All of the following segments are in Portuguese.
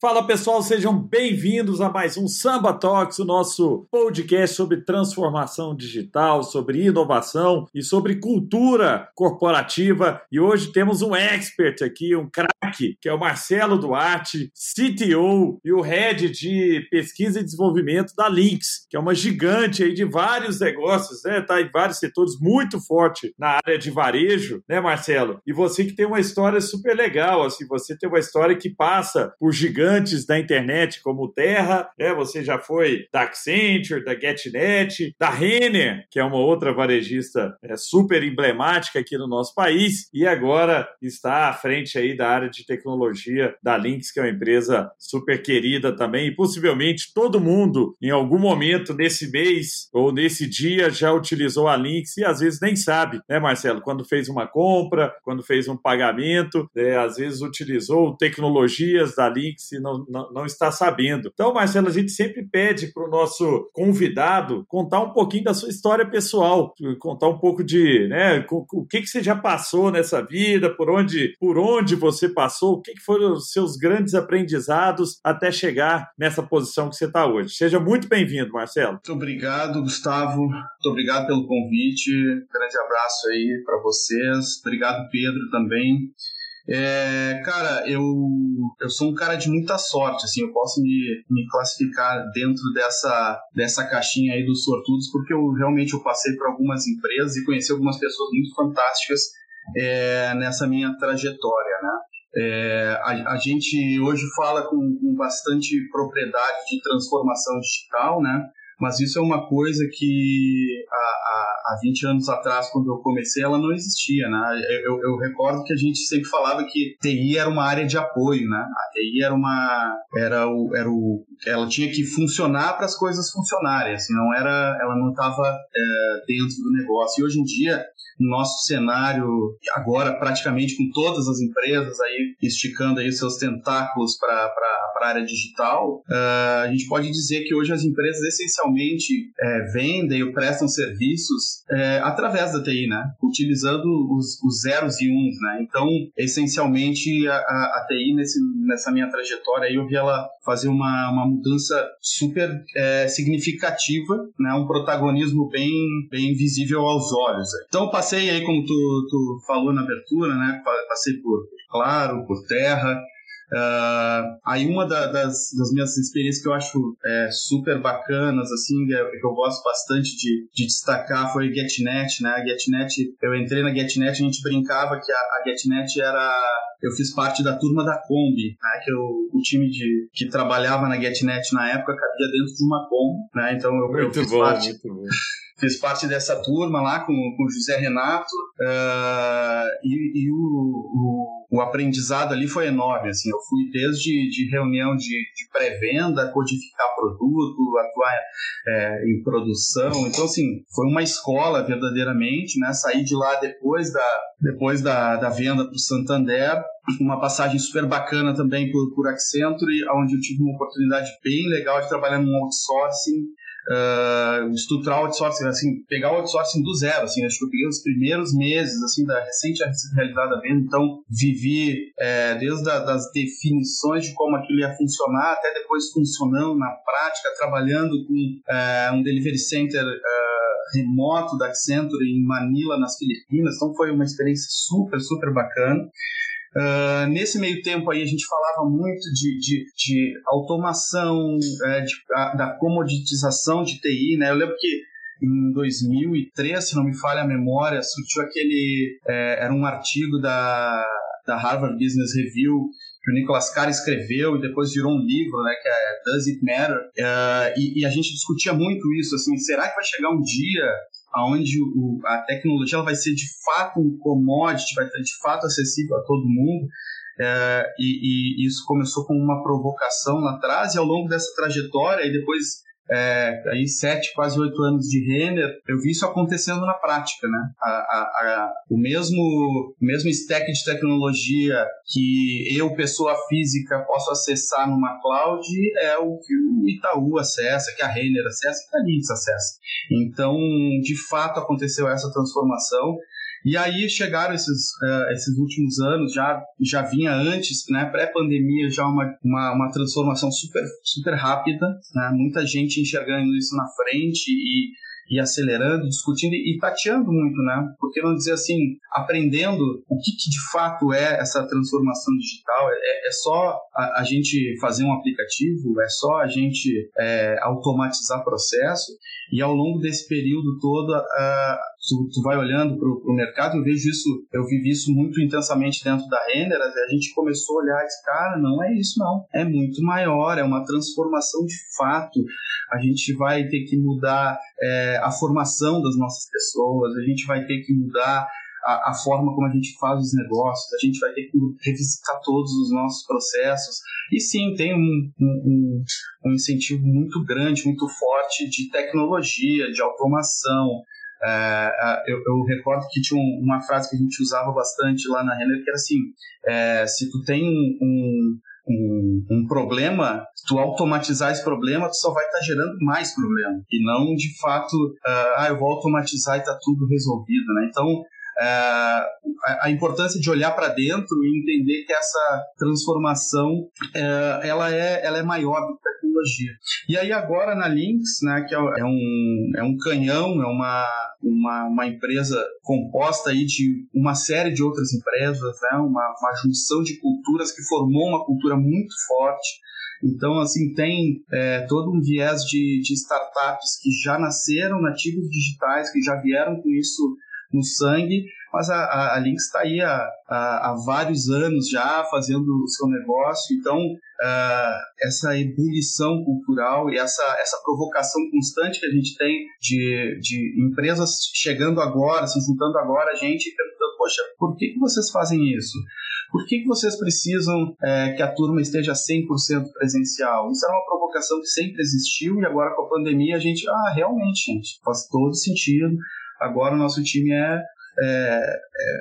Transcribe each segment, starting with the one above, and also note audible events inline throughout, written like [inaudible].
Fala pessoal, sejam bem-vindos a mais um Samba Talks, o nosso podcast sobre transformação digital, sobre inovação e sobre cultura corporativa. E hoje temos um expert aqui, um craque, que é o Marcelo Duarte, CTO e o head de pesquisa e desenvolvimento da Lynx, que é uma gigante aí de vários negócios, né? Tá em vários setores muito forte na área de varejo, né, Marcelo? E você que tem uma história super legal, assim, você tem uma história que passa por gigantes gigantes da internet como Terra, né? você já foi da Accenture, da GetNet, da Renner, que é uma outra varejista é, super emblemática aqui no nosso país, e agora está à frente aí da área de tecnologia da Lynx, que é uma empresa super querida também, e possivelmente todo mundo, em algum momento nesse mês ou nesse dia, já utilizou a Lynx e às vezes nem sabe, né, Marcelo? Quando fez uma compra, quando fez um pagamento, né, às vezes utilizou tecnologias da Lynx não, não, não está sabendo. Então, Marcelo, a gente sempre pede para o nosso convidado contar um pouquinho da sua história pessoal, contar um pouco de né, o que, que você já passou nessa vida, por onde, por onde você passou, o que, que foram os seus grandes aprendizados até chegar nessa posição que você está hoje. Seja muito bem-vindo, Marcelo. Muito obrigado, Gustavo. Muito obrigado pelo convite. Grande abraço aí para vocês. Obrigado, Pedro, também. É, cara, eu, eu sou um cara de muita sorte, assim, eu posso me, me classificar dentro dessa, dessa caixinha aí dos sortudos, porque eu realmente eu passei por algumas empresas e conheci algumas pessoas muito fantásticas é, nessa minha trajetória, né? É, a, a, gente hoje fala com, com bastante propriedade de transformação digital, né? Mas isso é uma coisa que há, há, há 20 anos atrás, quando eu comecei, ela não existia, né? Eu, eu, recordo que a gente sempre falava que TI era uma área de apoio, né? A TI era uma... Era o, era o, ela tinha que funcionar para as coisas funcionarem, assim, não era... Ela não estava é, dentro do negócio. E hoje em dia, nosso cenário agora praticamente com todas as empresas aí esticando aí seus tentáculos para a área digital, uh, a gente pode dizer que hoje as empresas essencialmente é, vendem ou prestam serviços é, através da TI, né? Utilizando os, os, zeros e uns, né? Então, essencialmente a, a, a TI nesse, nessa minha trajetória aí eu vi ela fazer uma, uma mudança super é, significativa, né? Um protagonismo bem bem visível aos olhos. Então, passei aí, como tu, tu falou na abertura, né? Passei por Claro, por Terra, Uh, aí uma da, das, das, minhas experiências que eu acho é, super bacanas, assim, que eu gosto bastante de, de, destacar foi GetNet, né? A GetNet, eu entrei na GetNet, a gente brincava que a, a GetNet era... Eu fiz parte da turma da Kombi, né? Que eu, o time de, que trabalhava na GetNet na época cabia dentro de uma Kombi, né? Então eu, muito eu fiz bom, parte... Muito bom [laughs] fiz parte dessa turma lá com, com o José Renato uh, e, e o, o, o, aprendizado ali foi enorme. Assim, eu fui desde de reunião de, de pré-venda, codificar produto, atuar é, em produção. Então, assim, foi uma escola verdadeiramente. Né? Saí de lá depois da, depois da, da venda para o Santander uma passagem super bacana também por, por Accenture, onde eu tive uma oportunidade bem legal de trabalhar num outsourcing uh, estruturar outsourcing, assim, pegar o outsourcing do zero, assim, acho que eu peguei os primeiros meses, assim, da recente realizada venda, então vivi é, desde a, das definições de como aquilo ia funcionar, até depois funcionando na prática, trabalhando com é, um delivery center uh, remoto da Accenture em Manila, nas Filipinas, então foi uma experiência super, super bacana. Uh, nesse meio tempo aí a gente falava muito de, de, de automação, é, de, a, da comoditização de TI, né? Eu lembro que em 2003, se não me falha a memória, surgiu aquele, é, era um artigo da, da Harvard Business Review que o Nicolas Carr escreveu e depois virou um livro, né, que é Does It Matter? Uh, e, e, a gente discutia muito isso, assim, será que vai chegar um dia onde a tecnologia ela vai ser de fato um commodity, vai ser de fato acessível a todo mundo. é, e, e, isso começou com uma provocação lá atrás, e ao longo dessa trajetória, e depois é, aí sete, quase oito anos de Renner, eu vi isso acontecendo na prática, né? A, a, a, o mesmo mesmo stack de tecnologia que eu, pessoa física, posso acessar numa cloud é o que o Itaú acessa, que a Renner acessa, que a Linux acessa. Então, de fato, aconteceu essa transformação. E aí chegaram esses, uh, esses últimos anos, já, já vinha antes, né, pré-pandemia, já uma, uma, uma, transformação super, super rápida, né, muita gente enxergando isso na frente e e acelerando, discutindo e tateando muito, né? Por que não dizer assim, aprendendo o que, que de fato é essa transformação digital? É, é só a, a, gente fazer um aplicativo, é só a gente é, automatizar processo e ao longo desse período todo, uh, tu, tu, vai olhando para o mercado, eu vejo isso, eu vivi isso muito intensamente dentro da Render, a gente começou a olhar e disse, cara, não é isso não, é muito maior, é uma transformação de fato, a gente vai ter que mudar é, a formação das nossas pessoas, a gente vai ter que mudar a, a, forma como a gente faz os negócios, a gente vai ter que revisitar todos os nossos processos. E sim, tem um, um, um incentivo muito grande, muito forte de tecnologia, de automação. É, eu, eu, recordo que tinha uma frase que a gente usava bastante lá na Renner, que era assim, é, se tu tem um, um, um, problema, tu automatizar esse problema, tu só vai estar tá gerando mais problema. E não, de fato, uh, ah, eu vou automatizar e está tudo resolvido, né? Então, a, importância de olhar para dentro e entender que essa transformação, uh, ela, é, ela é maior do que tecnologia. E aí agora na Lynx, né, que é, é um, é um canhão, é uma, uma, uma empresa composta aí de uma série de outras empresas, né, uma, uma junção de culturas que formou uma cultura muito forte. Então, assim, tem é, todo um viés de, de startups que já nasceram nativos digitais, que já vieram com isso no sangue, mas a, a, Lynx está aí há, há, há, vários anos já fazendo o seu negócio, então uh, essa ebulição cultural e essa, essa provocação constante que a gente tem de, de empresas chegando agora, se juntando agora, a gente perguntando, poxa, por que, que vocês fazem isso? Por que, que vocês precisam é, que a turma esteja 100% presencial? Isso era uma provocação que sempre existiu e agora com a pandemia a gente, ah, realmente, gente, faz todo sentido. Agora o nosso time é é,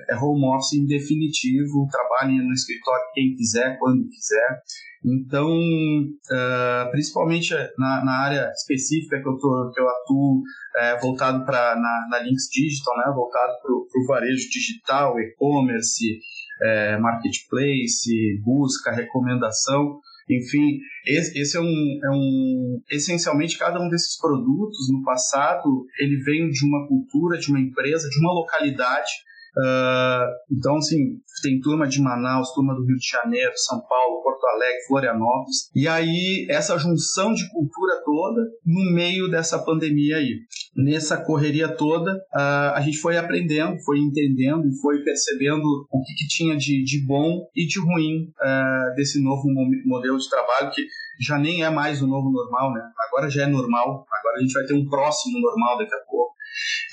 é, é home office definitivo, trabalhe no escritório quem quiser, quando quiser. Então, uh, principalmente na, na, área específica que eu, tô, que eu atuo, é, voltado para na, na Links Digital, né, voltado para o varejo digital, e-commerce, é, marketplace, busca, recomendação. Enfim, esse, é, um, é um. Essencialmente, cada um desses produtos, no passado, ele veio de uma cultura, de uma empresa, de uma localidade Uh, então, assim, tem turma de Manaus, turma do Rio de Janeiro, São Paulo, Porto Alegre, Florianópolis. E aí, essa junção de cultura toda no meio dessa pandemia aí. Nessa correria toda, uh, a gente foi aprendendo, foi entendendo e foi percebendo o que, que tinha de, de bom e de ruim uh, desse novo modelo de trabalho que já nem é mais o novo normal, né? Agora já é normal, agora a gente vai ter um próximo normal daqui a pouco.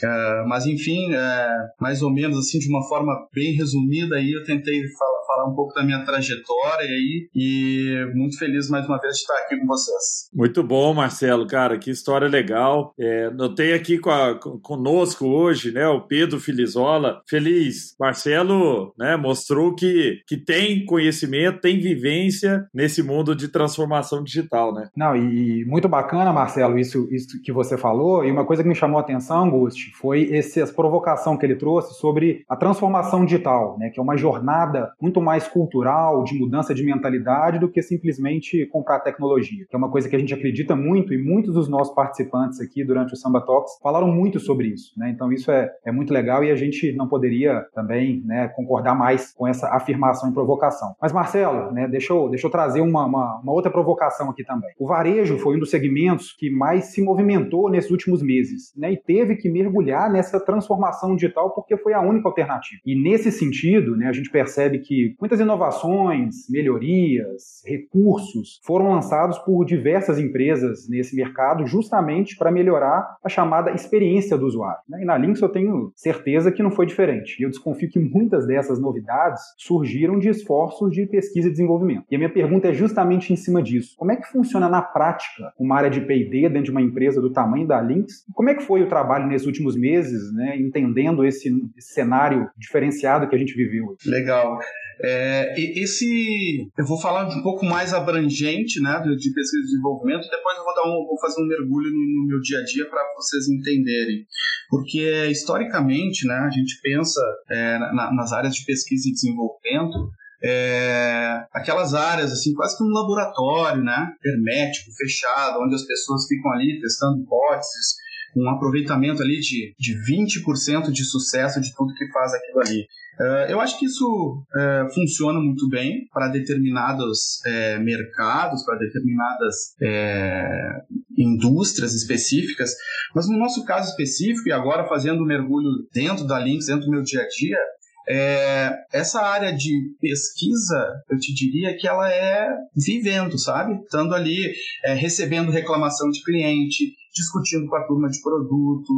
Uh, mas enfim, uh, mais ou menos assim de uma forma bem resumida aí eu tentei falar falar um pouco da minha trajetória aí e muito feliz mais uma vez de estar aqui com vocês. Muito bom, Marcelo, cara, que história legal. É, notei aqui com a, conosco hoje, né, o Pedro Filizola. Feliz. Marcelo, né, mostrou que, que tem conhecimento, tem vivência nesse mundo de transformação digital, né? Não, e muito bacana, Marcelo, isso, isso que você falou. E uma coisa que me chamou a atenção, Augusto, foi essa provocação que ele trouxe sobre a transformação digital, né, que é uma jornada muito mais cultural, de mudança de mentalidade, do que simplesmente comprar tecnologia, que é uma coisa que a gente acredita muito e muitos dos nossos participantes aqui durante o Samba Talks falaram muito sobre isso. Né? Então isso é, é muito legal e a gente não poderia também né, concordar mais com essa afirmação e provocação. Mas Marcelo, né, deixa, eu, deixa eu trazer uma, uma, uma outra provocação aqui também. O varejo foi um dos segmentos que mais se movimentou nesses últimos meses né, e teve que mergulhar nessa transformação digital porque foi a única alternativa. E nesse sentido, né, a gente percebe que muitas inovações, melhorias, recursos foram lançados por diversas empresas nesse mercado justamente para melhorar a chamada experiência do usuário. Né? E na Lynx eu tenho certeza que não foi diferente. E eu desconfio que muitas dessas novidades surgiram de esforços de pesquisa e desenvolvimento. E a minha pergunta é justamente em cima disso. Como é que funciona na prática uma área de P&D dentro de uma empresa do tamanho da Lynx? Como é que foi o trabalho nesses últimos meses, né, entendendo esse, esse cenário diferenciado que a gente viveu? Legal. É, esse eu vou falar um pouco mais abrangente, né, de pesquisa e desenvolvimento. Depois eu vou dar um, vou fazer um mergulho no, no meu dia a dia para vocês entenderem, porque historicamente, né, a gente pensa é, na, nas áreas de pesquisa e desenvolvimento é, aquelas áreas, assim, quase que um laboratório, né? Hermético, fechado, onde as pessoas ficam ali testando hipóteses, um aproveitamento ali de, de 20% de sucesso de tudo que faz aquilo ali. Uh, eu acho que isso uh, funciona muito bem para determinados uh, mercados, para determinadas indústrias específicas, mas no nosso caso específico, e agora fazendo um mergulho dentro da Lynx, dentro do meu dia a dia, é, essa área de pesquisa, eu te diria que ela é vivendo, sabe? Estando ali, é, recebendo reclamação de cliente, discutindo com a turma de produto.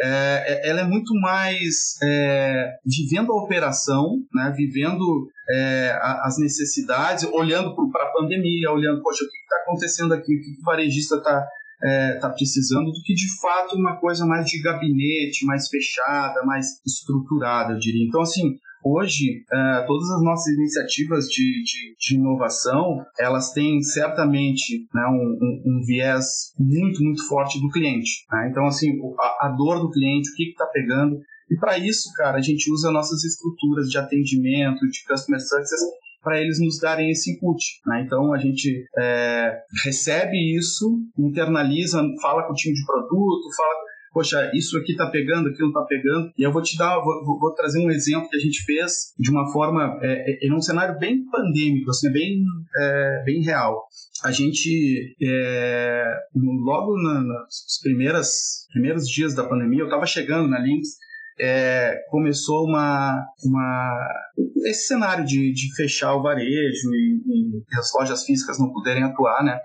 É, é ela é muito mais é, vivendo a operação, né? vivendo é, as necessidades, olhando para a pandemia, olhando, poxa, o que está acontecendo aqui, o que o varejista está é, tá precisando do que de fato uma coisa mais de gabinete, mais fechada, mais estruturada, eu diria. Então, assim, hoje é, todas as nossas iniciativas de, de, de, inovação elas têm certamente né, um, um, um, viés muito muito forte do cliente né? então assim a, a, dor do cliente o que está pegando e para isso cara a gente usa nossas estruturas de atendimento de customer success para eles nos darem esse input. Né? Então a gente é, recebe isso, internaliza, fala com o time de produto, fala poxa, isso aqui tá pegando, aquilo não tá pegando. E eu vou te dar, vou, vou trazer um exemplo que a gente fez de uma forma, é, é, em um cenário bem pandêmico, assim, bem, é, bem real. A gente, é, logo na, nos primeiras, primeiros dias da pandemia, eu estava chegando na Lynx, é, começou uma, uma esse cenário de, de fechar o varejo e, e, as lojas físicas não poderem atuar, né?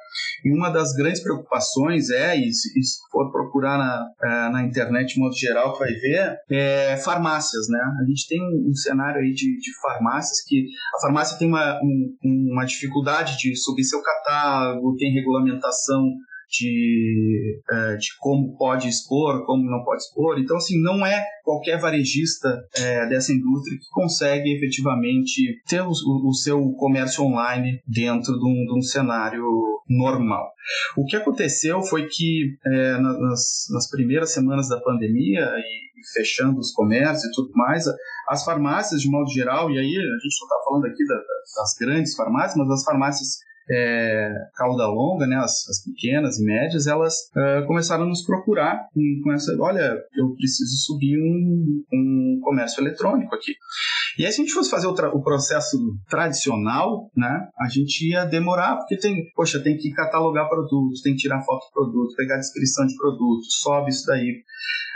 E uma das grandes preocupações é, e se, for procurar na, é, na internet de modo geral, vai ver, é farmácias, né? A gente tem um cenário aí de, de farmácias que a farmácia tem uma, um, uma dificuldade de subir seu catálogo, tem regulamentação de, uh, de como pode expor, como não pode expor. Então, assim, não é qualquer varejista uh, dessa indústria que consegue efetivamente ter o, o, seu comércio online dentro de um, de um, cenário normal. O que aconteceu foi que uh, nas, nas primeiras semanas da pandemia e fechando os comércios e tudo mais, as farmácias de modo geral, e aí a gente não está falando aqui da, das grandes farmácias, mas as farmácias é, cauda longa, né, as, as, pequenas e médias, elas uh, começaram a nos procurar com, com, essa, olha, eu preciso subir um, um comércio eletrônico aqui. E aí, se a gente fosse fazer o, o, processo tradicional, né, a gente ia demorar, porque tem, poxa, tem que catalogar produtos, tem que tirar foto do produto, pegar descrição de produto, sobe isso daí.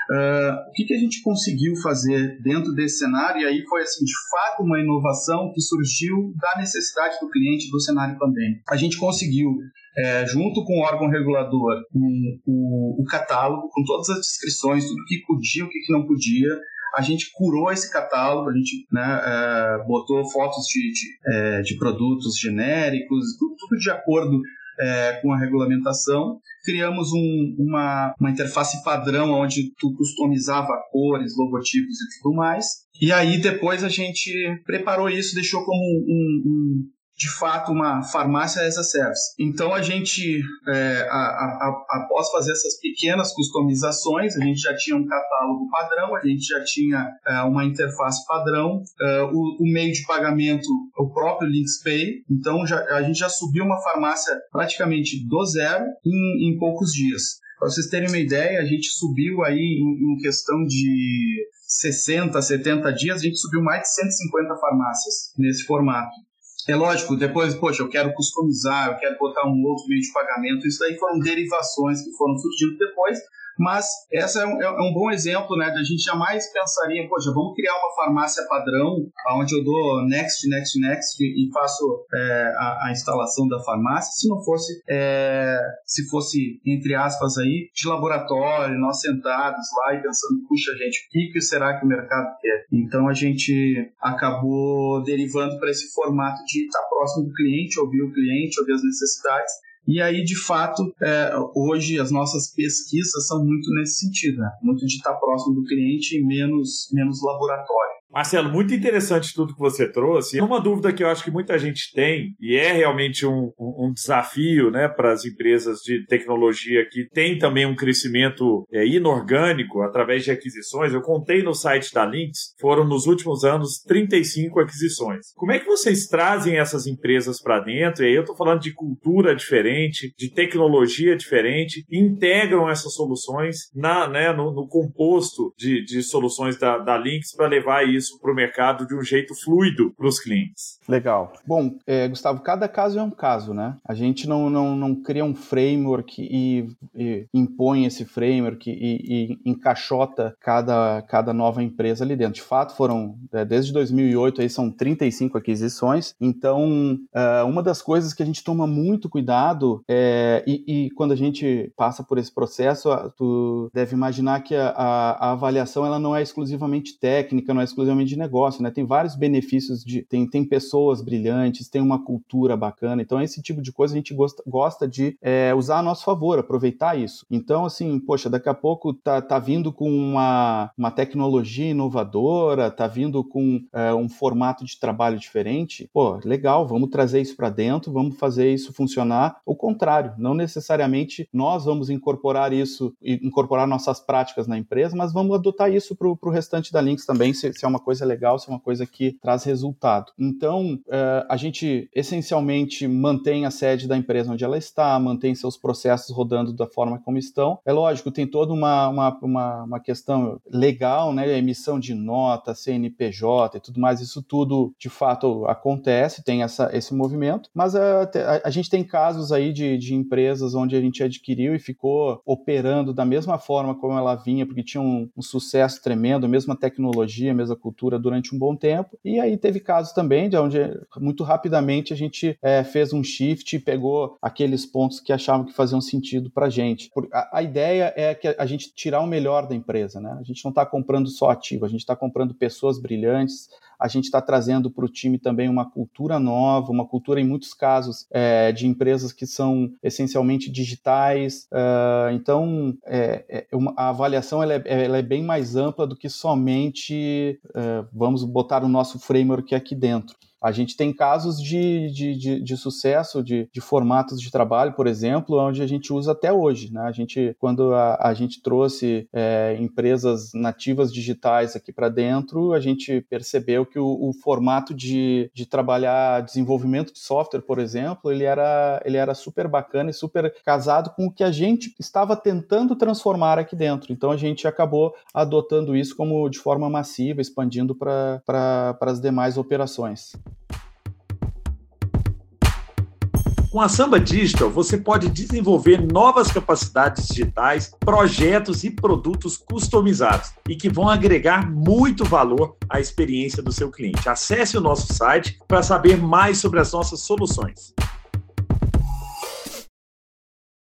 Uh, o que, que a gente conseguiu fazer dentro desse cenário? E aí foi, assim, de fato, uma inovação que surgiu da necessidade do cliente do cenário pandêmico. A gente conseguiu, é, junto com o órgão regulador, um, o, catálogo com todas as descrições, tudo que podia, o que, que não podia, a gente curou esse catálogo, a gente né, é, botou fotos de, de, é, de produtos genéricos, tudo, tudo, de acordo é, com a regulamentação. Criamos um, uma, uma interface padrão onde tu customizava cores, logotipos e tudo mais. E aí depois a gente preparou isso, deixou como um, um de fato uma farmácia as a service. Então a gente, é, a, a, a, após fazer essas pequenas customizações, a gente já tinha um catálogo padrão, a gente já tinha é, uma interface padrão, é, o, o, meio de pagamento, o próprio LinksPay. Então já, a gente já subiu uma farmácia praticamente do zero em, em poucos dias. Para vocês terem uma ideia, a gente subiu aí em, em questão de 60, 70 dias, a gente subiu mais de 150 farmácias nesse formato. É lógico, depois, poxa, eu quero customizar, eu quero botar um outro meio de pagamento. Isso daí foram derivações que foram surgindo depois, Mas essa é um, é, é um bom exemplo, né? Da gente jamais pensaria, poxa, vamos criar uma farmácia padrão, onde eu dou next, next, next e faço é, a, a, instalação da farmácia, se não fosse, é, se fosse, entre aspas aí, de laboratório, nós sentados lá e pensando, puxa gente, o que, que será que o mercado quer? Então a gente acabou derivando para esse formato de estar próximo do cliente, ouvir o cliente, ouvir as necessidades e aí, de fato, é, hoje as nossas pesquisas são muito nesse sentido, né? muito de estar próximo do cliente e menos, menos laboratório. Marcelo, muito interessante tudo que você trouxe. Uma dúvida que eu acho que muita gente tem, e é realmente um, um desafio né, para as empresas de tecnologia que tem também um crescimento é, inorgânico através de aquisições. Eu contei no site da Lynx, foram nos últimos anos 35 aquisições. Como é que vocês trazem essas empresas para dentro? E aí eu estou falando de cultura diferente, de tecnologia diferente, integram essas soluções na, né, no, no composto de, de soluções da, da Lynx para levar isso isso para o mercado de um jeito fluido para os clientes. Legal. Bom, é, Gustavo, cada caso é um caso, né? A gente não, não, não cria um framework e, e impõe esse framework e, e, encaixota cada, cada nova empresa ali dentro. De fato, foram, é, desde 2008, aí são 35 aquisições. Então, é, uma das coisas que a gente toma muito cuidado é, e, e, quando a gente passa por esse processo, tu deve imaginar que a, a, a avaliação ela não é exclusivamente técnica, não é exclusivamente de negócio, né? Tem vários benefícios de tem, tem pessoas brilhantes, tem uma cultura bacana. Então, esse tipo de coisa a gente gosta, gosta de é, usar a nosso favor, aproveitar isso. Então, assim, poxa, daqui a pouco tá, tá vindo com uma, uma tecnologia inovadora, tá vindo com é, um formato de trabalho diferente. Pô, legal, vamos trazer isso para dentro, vamos fazer isso funcionar. O contrário, não necessariamente nós vamos incorporar isso, incorporar nossas práticas na empresa, mas vamos adotar isso para o restante da Links também, se, se é uma coisa legal, se é uma coisa que traz resultado. Então, uh, a gente essencialmente mantém a sede da empresa onde ela está, mantém seus processos rodando da forma como estão. É lógico, tem toda uma, uma, uma, uma questão legal, né? Emissão de nota, CNPJ e tudo mais, isso tudo de fato acontece, tem essa, esse movimento, mas a, a, a gente tem casos aí de, de empresas onde a gente adquiriu e ficou operando da mesma forma como ela vinha, porque tinha um, um sucesso tremendo, mesma tecnologia, mesma cultura durante um bom tempo. E aí teve casos também de onde muito rapidamente a gente é, fez um shift e pegou aqueles pontos que achavam que faziam sentido para gente. A, a ideia é que a gente tirar o melhor da empresa, né? A gente não está comprando só ativo, a gente está comprando pessoas brilhantes, a gente está trazendo para o time também uma cultura nova, uma cultura, em muitos casos, é, de empresas que são essencialmente digitais. Uh, então, é, é uma, a avaliação ela é, ela é, bem mais ampla do que somente uh, vamos botar o nosso framework aqui dentro. A gente tem casos de, de, de, de sucesso de, de, formatos de trabalho, por exemplo, onde a gente usa até hoje. Né? A gente, quando a, a gente trouxe é, empresas nativas digitais aqui para dentro, a gente percebeu que o, o, formato de, de trabalhar desenvolvimento de software, por exemplo, ele era, ele era super bacana e super casado com o que a gente estava tentando transformar aqui dentro. Então a gente acabou adotando isso como de forma massiva, expandindo para as demais operações. Com a Samba Digital, você pode desenvolver novas capacidades digitais, projetos e produtos customizados e que vão agregar muito valor à experiência do seu cliente. Acesse o nosso site para saber mais sobre as nossas soluções.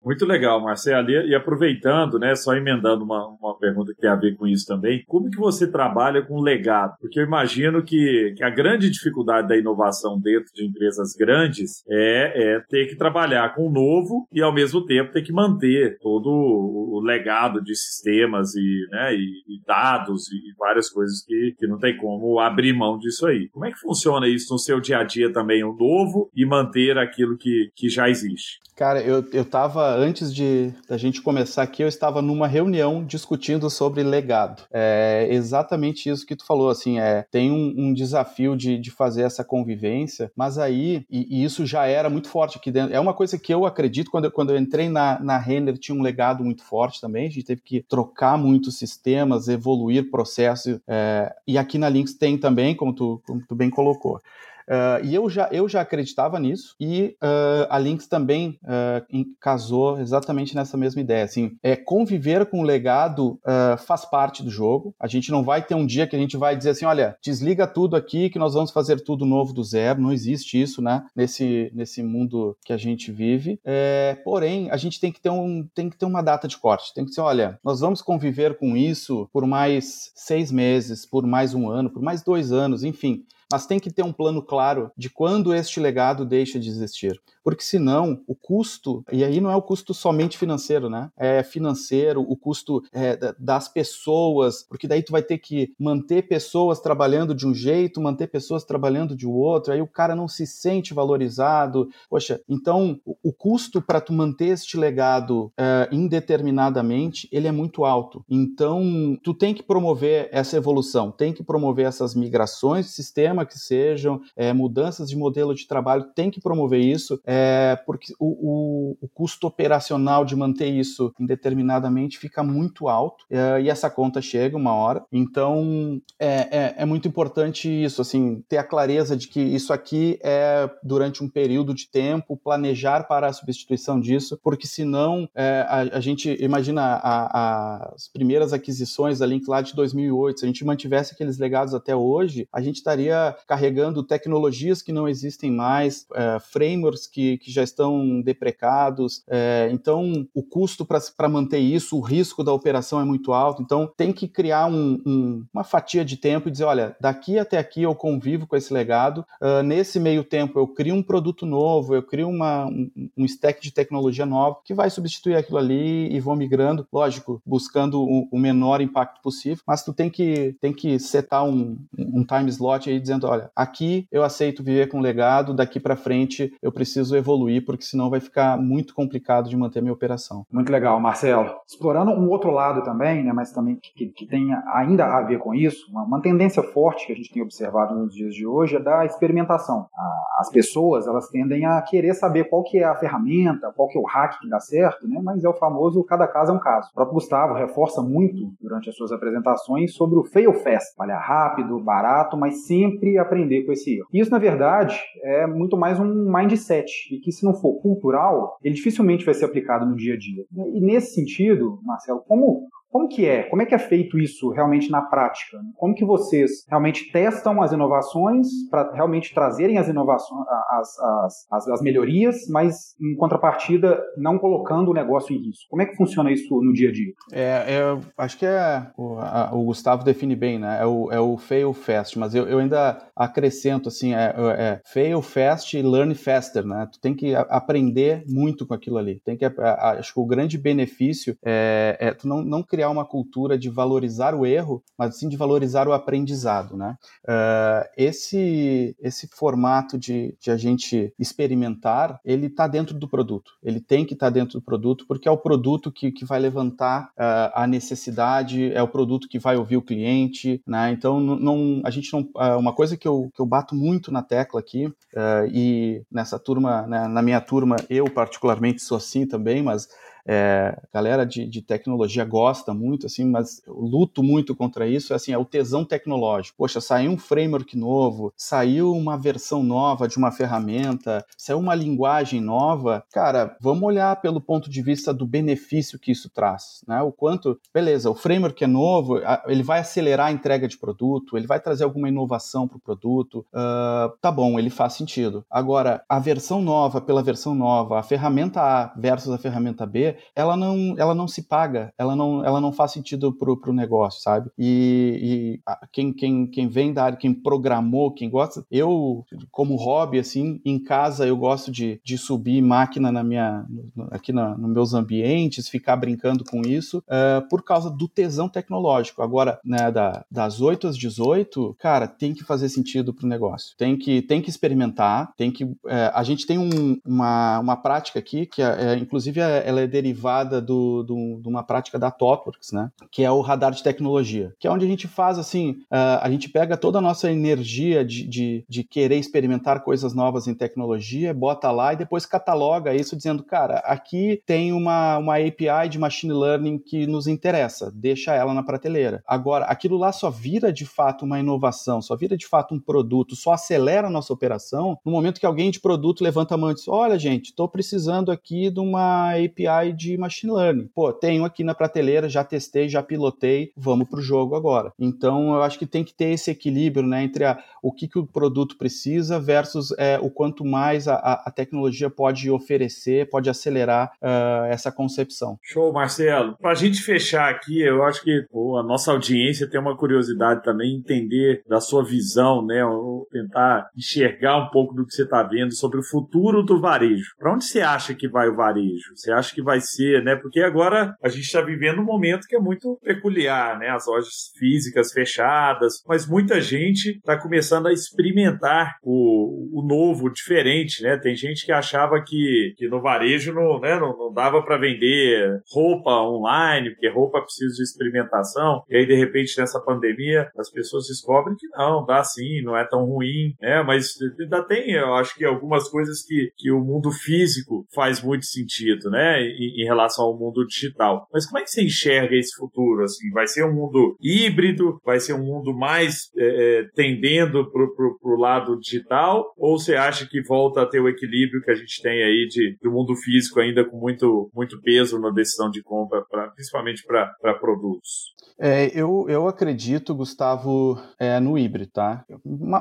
Muito legal, Marcelo. E aproveitando, né, só emendando uma, uma pergunta que tem a ver com isso também, como que você trabalha com legado? Porque eu imagino que, que a grande dificuldade da inovação dentro de empresas grandes é, é ter que trabalhar com o novo e, ao mesmo tempo, ter que manter todo o, legado de sistemas e, né, e, e dados e, várias coisas que, que não tem como abrir mão disso aí. Como é que funciona isso no seu dia a dia também, o novo e manter aquilo que, que já existe? Cara, eu, eu tava antes de da gente começar aqui, eu estava numa reunião discutindo sobre legado. É exatamente isso que tu falou, assim, é, tem um, um desafio de, de fazer essa convivência, mas aí, e, e, isso já era muito forte aqui dentro, é uma coisa que eu acredito, quando eu, quando eu entrei na, na Renner, tinha um legado muito forte também, a gente teve que trocar muitos sistemas, evoluir processos, é, e aqui na Lynx tem também, como tu, como tu bem colocou. Uh, e eu já, eu já acreditava nisso e uh, a Lynx também uh, casou exatamente nessa mesma ideia. Assim, é conviver com o legado faz parte do jogo. A gente não vai ter um dia que a gente vai dizer assim, olha, desliga tudo aqui que nós vamos fazer tudo novo do zero. Não existe isso, né? Nesse, nesse mundo que a gente vive. É, porém, a gente tem que ter um, tem que ter uma data de corte. Tem que ser, olha, nós vamos conviver com isso por mais seis meses, por mais um ano, por mais dois anos, enfim mas tem que ter um plano claro de quando este legado deixa de existir porque senão o custo, e aí não é o custo somente financeiro, né? É financeiro, o custo é, das pessoas, porque daí tu vai ter que manter pessoas trabalhando de um jeito, manter pessoas trabalhando de outro, aí o cara não se sente valorizado. Poxa, então o custo para tu manter este legado é, indeterminadamente, ele é muito alto. Então tu tem que promover essa evolução, tem que promover essas migrações de sistema que sejam, é, mudanças de modelo de trabalho, tem que promover isso. É, é, porque o, o, o, custo operacional de manter isso indeterminadamente fica muito alto é, e essa conta chega uma hora. Então é, é, é, muito importante isso, assim, ter a clareza de que isso aqui é durante um período de tempo, planejar para a substituição disso, porque senão é, a, a, gente imagina a, a, as primeiras aquisições da Link lá de 2008, se a gente mantivesse aqueles legados até hoje, a gente estaria carregando tecnologias que não existem mais, é, frameworks que que, já estão deprecados. É, então, o custo para manter isso, o risco da operação é muito alto. Então, tem que criar um, um, uma fatia de tempo e dizer: olha, daqui até aqui eu convivo com esse legado. Uh, nesse meio tempo, eu crio um produto novo, eu crio uma, um, um stack de tecnologia nova que vai substituir aquilo ali e vou migrando, lógico, buscando o, o menor impacto possível. Mas tu tem que, tem que setar um, um time slot aí dizendo: olha, aqui eu aceito viver com legado, daqui para frente eu preciso preciso evoluir, porque senão vai ficar muito complicado de manter a minha operação. Muito legal, Marcelo. Explorando um outro lado também, né, mas também que, que tem ainda a ver com isso, uma, uma, tendência forte que a gente tem observado nos dias de hoje é da experimentação. As pessoas, elas tendem a querer saber qual que é a ferramenta, qual que é o hack que dá certo, né, mas é o famoso cada caso é um caso. O próprio Gustavo reforça muito durante as suas apresentações sobre o fail fast, falhar rápido, barato, mas sempre aprender com esse erro. Isso, na verdade, é muito mais um mindset e que se não for cultural, ele dificilmente vai ser aplicado no dia a dia. E nesse sentido, Marcelo, como como que é? Como é que é feito isso realmente na prática? Como que vocês realmente testam as inovações para realmente trazerem as inovações, as, as, as, as, melhorias, mas em contrapartida não colocando o negócio em risco? Como é que funciona isso no dia a dia? É, é acho que é o, a, o, Gustavo define bem, né? É o, é o fail fast, mas eu, eu ainda acrescento assim, é, é, fail fast e learn faster, né? Tu tem que aprender muito com aquilo ali. Tem que, acho que o grande benefício é, é tu não, não criar criar uma cultura de valorizar o erro, mas sim de valorizar o aprendizado, né? Uh, esse, esse formato de, de a gente experimentar, ele está dentro do produto. Ele tem que estar tá dentro do produto, porque é o produto que, que vai levantar uh, a necessidade, é o produto que vai ouvir o cliente, né? Então, não, a gente não... Uh, uma coisa que eu, que eu bato muito na tecla aqui, e nessa turma, né, na minha turma, eu particularmente sou assim também, mas é, galera de, de, tecnologia gosta muito, assim, mas eu luto muito contra isso, é assim, é o tesão tecnológico. Poxa, saiu um framework novo, saiu uma versão nova de uma ferramenta, saiu uma linguagem nova, cara, vamos olhar pelo ponto de vista do benefício que isso traz, né? O quanto, beleza, o framework é novo, ele vai acelerar a entrega de produto, ele vai trazer alguma inovação para o produto, uh, tá bom, ele faz sentido. Agora, a versão nova pela versão nova, a ferramenta A versus a ferramenta B, ela não, ela não se paga, ela não, ela não faz sentido pro, pro negócio, sabe? E, e quem, quem, quem vem da área, quem programou, quem gosta, eu, como hobby, assim, em casa eu gosto de, de subir máquina na minha, aqui na, nos meus ambientes, ficar brincando com isso, uh, por causa do tesão tecnológico. Agora, né, da, das 8 às 18, cara, tem que fazer sentido pro negócio. Tem que, tem que experimentar, tem que. Uh, a gente tem um, uma, uma prática aqui que, é, é inclusive, ela é derivada do, do, de uma prática da TopWorks, né? Que é o radar de tecnologia, que é onde a gente faz assim, uh, a gente pega toda a nossa energia de, de, de querer experimentar coisas novas em tecnologia, bota lá e depois cataloga isso dizendo, cara, aqui tem uma, uma API de machine learning que nos interessa, deixa ela na prateleira. Agora, aquilo lá só vira de fato uma inovação, só vira de fato um produto, só acelera a nossa operação no momento que alguém de produto levanta a mão e diz: Olha, gente, estou precisando aqui de uma API de machine learning. Pô, tenho aqui na prateleira, já testei, já pilotei, vamos para o jogo agora. Então, eu acho que tem que ter esse equilíbrio né, entre a, o que, que o produto precisa versus é, o quanto mais a, a, tecnologia pode oferecer, pode acelerar uh, essa concepção. Show, Marcelo. Para a gente fechar aqui, eu acho que pô, a nossa audiência tem uma curiosidade também, entender da sua visão, né, ou tentar enxergar um pouco do que você está vendo sobre o futuro do varejo. Para onde você acha que vai o varejo? Você acha que vai ser, né? Porque agora a gente está vivendo um momento que é muito peculiar, né? As lojas físicas fechadas, mas muita gente está começando a experimentar o, o novo, diferente, né? Tem gente que achava que, que no varejo não, né, não, não dava para vender roupa online, porque roupa precisa de experimentação, e aí de repente nessa pandemia as pessoas descobrem que não, dá sim, não é tão ruim, né? Mas ainda tem, eu acho que algumas coisas que, que o mundo físico faz muito sentido, né? Em, em relação ao mundo digital. Mas como é que você enxerga esse futuro? Assim, vai ser um mundo híbrido? Vai ser um mundo mais é, é tendendo para o lado digital? Ou você acha que volta a ter o equilíbrio que a gente tem aí de, do mundo físico ainda com muito, muito peso na decisão de compra, pra, principalmente para produtos? É, eu, eu acredito, Gustavo, é, no híbrido, tá?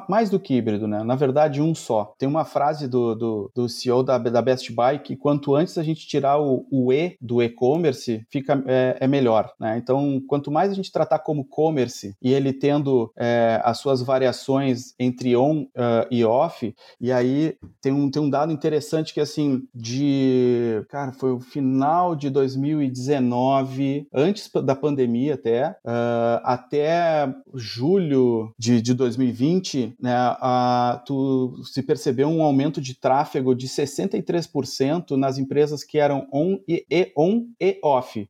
Mais do que híbrido, né? Na verdade, um só. Tem uma frase do, do, do CEO da, da Best Buy que quanto antes a gente tirar o, o E do e-commerce, fica é, é, melhor, né? Então, quanto mais a gente tratar como commerce e ele tendo é, as suas variações entre on uh, e off, e aí tem um, tem um dado interessante que, assim, de... Cara, foi o final de 2019, antes da pandemia até, uh, até julho de, de 2020, né, uh, tu se percebeu um aumento de tráfego de 63% nas empresas que eram on e, e on e off,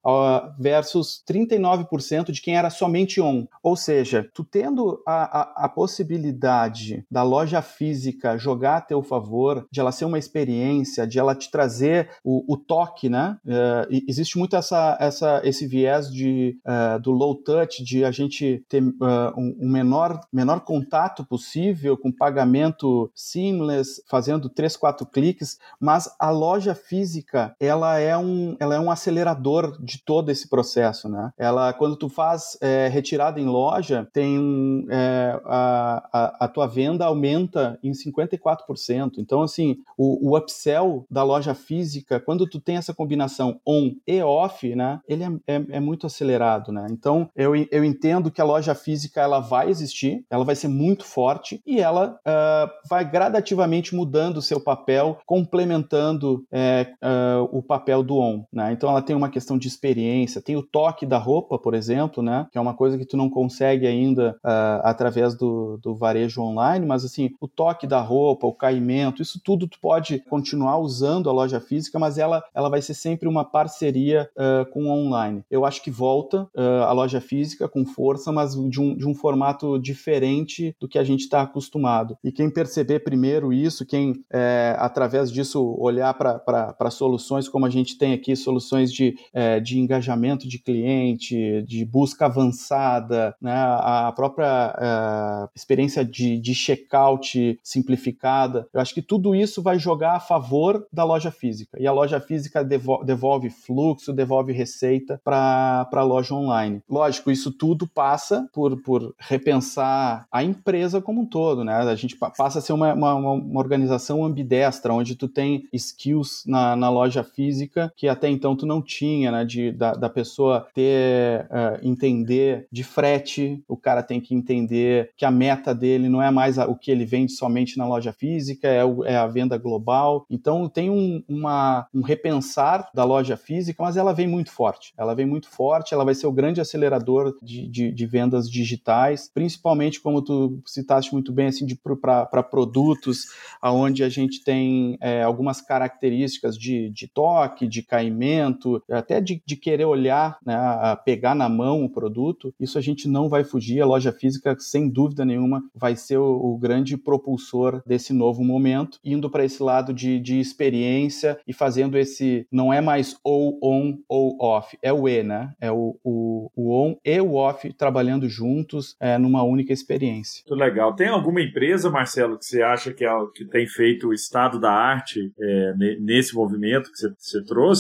versus 39% de quem era somente on. Ou seja, tu tendo a, a, a possibilidade da loja física jogar a teu favor, de ela ser uma experiência, de ela te trazer o, o toque, né? Uh, existe muito essa, essa, esse viés de, uh, do low touch, de a gente ter uh, um, um, menor, menor contato possível, com pagamento seamless, fazendo três, quatro cliques, mas a loja física, ela é ela é um acelerador de todo esse processo, né? Ela, quando tu faz é, retirada em loja, tem é, a, a, a, tua venda aumenta em 54%. Então, assim, o, o upsell da loja física, quando tu tem essa combinação on e off, né? Ele é, é, é muito acelerado, né? Então, eu, eu entendo que a loja física ela vai existir, ela vai ser muito forte e ela uh, vai gradativamente mudando o seu papel, complementando uh, o papel do on. Né? Então, ela tem uma questão de experiência, tem o toque da roupa, por exemplo, né? que é uma coisa que tu não consegue ainda uh, através do, do varejo online, mas assim, o toque da roupa, o caimento, isso tudo tu pode continuar usando a loja física, mas ela, ela vai ser sempre uma parceria com o online. Eu acho que volta a loja loja física com força, mas de um, de um formato diferente do que a gente está acostumado. E quem perceber primeiro isso, quem é, através disso olhar para soluções como a gente tem aqui, soluções de, é, de engajamento de cliente, de busca avançada, né, a própria é, experiência de, de checkout simplificada, eu acho que tudo isso vai jogar a favor da loja física. E a loja física devolve, fluxo, devolve receita para a loja online. Lógico, isso tudo passa por, por repensar a empresa como um todo, né? A gente passa a ser uma, uma, uma organização ambidestra, onde tu tem skills na, na, loja física que até então tu não tinha, né? De, da, da pessoa ter, uh, entender de frete, o cara tem que entender que a meta dele não é mais a, o que ele vende somente na loja física, é, o, é a venda global. Então tem um, uma, um repensar da loja física, mas ela vem muito forte. Ela vem muito forte, ela vai ser o grande acelerador de, de, de vendas digitais, principalmente como tu citaste muito bem, assim, para produtos onde a gente tem é, algumas características de, de toque, de caimento, até de, de querer olhar, né, pegar na mão o produto, isso a gente não vai fugir. A loja física, sem dúvida nenhuma, vai ser o, o grande propulsor desse novo momento, indo para esse lado de, de experiência e fazendo esse não é mais ou on ou off, é o E, né? É o, o, o on e o off trabalhando juntos é, numa única experiência. Muito legal. Tem alguma empresa, Marcelo, que você acha que, é, que tem feito o estado da arte é, nesse movimento que você, você trouxe?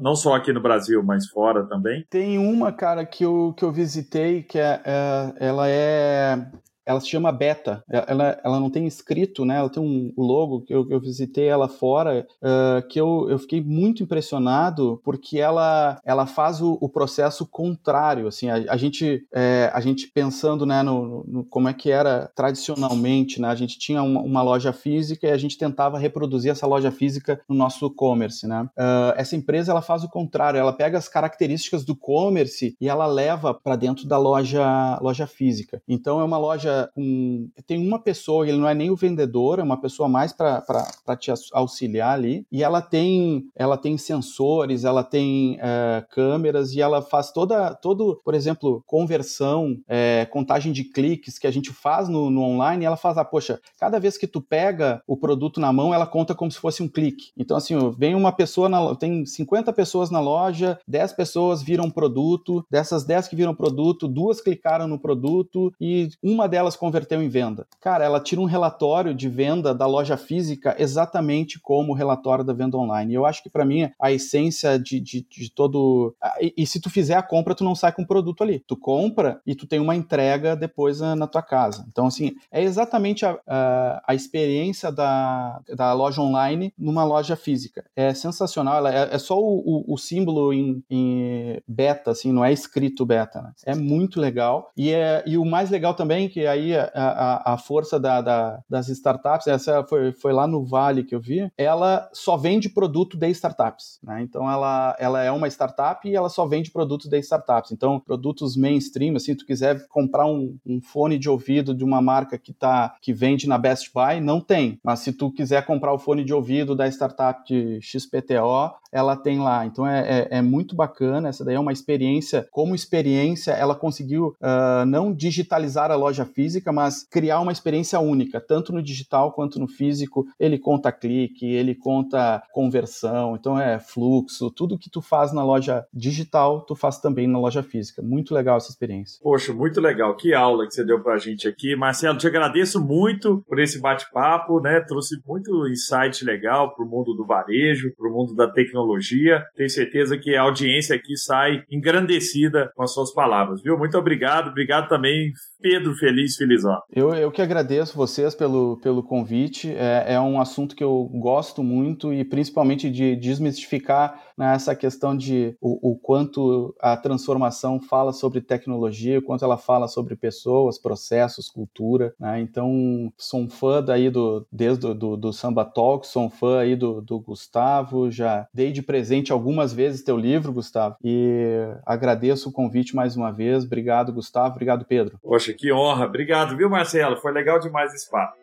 Não só aqui no Brasil, mas fora também? Tem uma, cara, que eu, que eu visitei, que é, é ela é ela se chama Beta. Ela, ela não tem escrito, né? Ela tem um logo que eu, eu visitei ela fora, uh, que eu, eu fiquei muito impressionado porque ela, ela faz o, o processo contrário. Assim, a, a gente, é, a gente pensando, né, no, no, como é que era tradicionalmente, né? A gente tinha uma, uma, loja física e a gente tentava reproduzir essa loja física no nosso e-commerce, né? Uh, essa empresa ela faz o contrário. Ela pega as características do e-commerce e ela leva para dentro da loja, loja física. Então é uma loja com. Tem uma pessoa, ele não é nem o vendedor, é uma pessoa mais para te auxiliar ali. E ela tem, ela tem sensores, ela tem é, câmeras e ela faz toda, todo, por exemplo, conversão, é, contagem de cliques que a gente faz no, no online. Ela faz, ah, poxa, cada vez que tu pega o produto na mão, ela conta como se fosse um clique. Então, assim, vem uma pessoa, na, tem 50 pessoas na loja, 10 pessoas viram produto, dessas 10 que viram produto, duas clicaram no produto e uma delas elas converteu em venda? Cara, ela tira um relatório de venda da loja física exatamente como o relatório da venda online. Eu acho que para mim a essência de, de, de todo. E, e, se tu fizer a compra, tu não sai com o produto ali. Tu compra e tu tem uma entrega depois na, na tua casa. Então, assim, é exatamente a, a, a, experiência da, da loja online numa loja física. É sensacional. É, é, só o, o, o símbolo em, em, beta, assim, não é escrito beta. Né? É muito legal. E, é, e o mais legal também, que aí a, a, a força da, da, das startups, essa foi, foi lá no Vale que eu vi, ela só vende produto de startups. Né? Então ela, ela é uma startup e ela só vende produtos de startups. Então, produtos mainstream, assim, tu quiser comprar um, um fone de ouvido de uma marca que, tá, que vende na Best Buy, não tem. Mas se tu quiser comprar o fone de ouvido da startup de XPTO, ela tem lá. Então é, é, é muito bacana. Essa daí é uma experiência. Como experiência, ela conseguiu uh, não digitalizar a loja física física, mas criar uma experiência única, tanto no digital quanto no físico. Ele conta clique, ele conta conversão, então é fluxo, tudo que tu faz na loja digital, tu faz também na loja física. Muito legal essa experiência. Poxa, muito legal. Que aula que você deu pra gente aqui. Marcelo, te agradeço muito por esse bate-papo, né? Trouxe muito insight legal pro mundo do varejo, pro mundo da tecnologia. Tenho certeza que a audiência aqui sai engrandecida com as suas palavras, viu? Muito obrigado. Obrigado também, Pedro Feliz Filizó. Eu, eu que agradeço vocês pelo, pelo convite. É, é um assunto que eu gosto muito e principalmente de desmistificar né, essa questão de o, o, quanto a transformação fala sobre tecnologia, o quanto ela fala sobre pessoas, processos, cultura. Né? Então, sou um fã daí do, desde do, do, do Samba Talk, sou um fã aí do, do Gustavo, já dei de presente algumas vezes teu livro, Gustavo, e agradeço o convite mais uma vez. Obrigado, Gustavo. Obrigado, Pedro. Poxa, que honra. Obrigado, viu, Marcelo? Foi legal demais esse papo.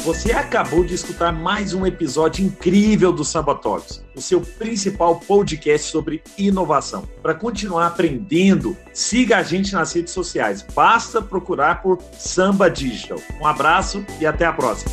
Você acabou de escutar mais um episódio incrível do Samba Talks, o seu principal podcast sobre inovação. Para continuar aprendendo, siga a gente nas redes sociais. Basta procurar por Samba Digital. Um abraço e até a próxima.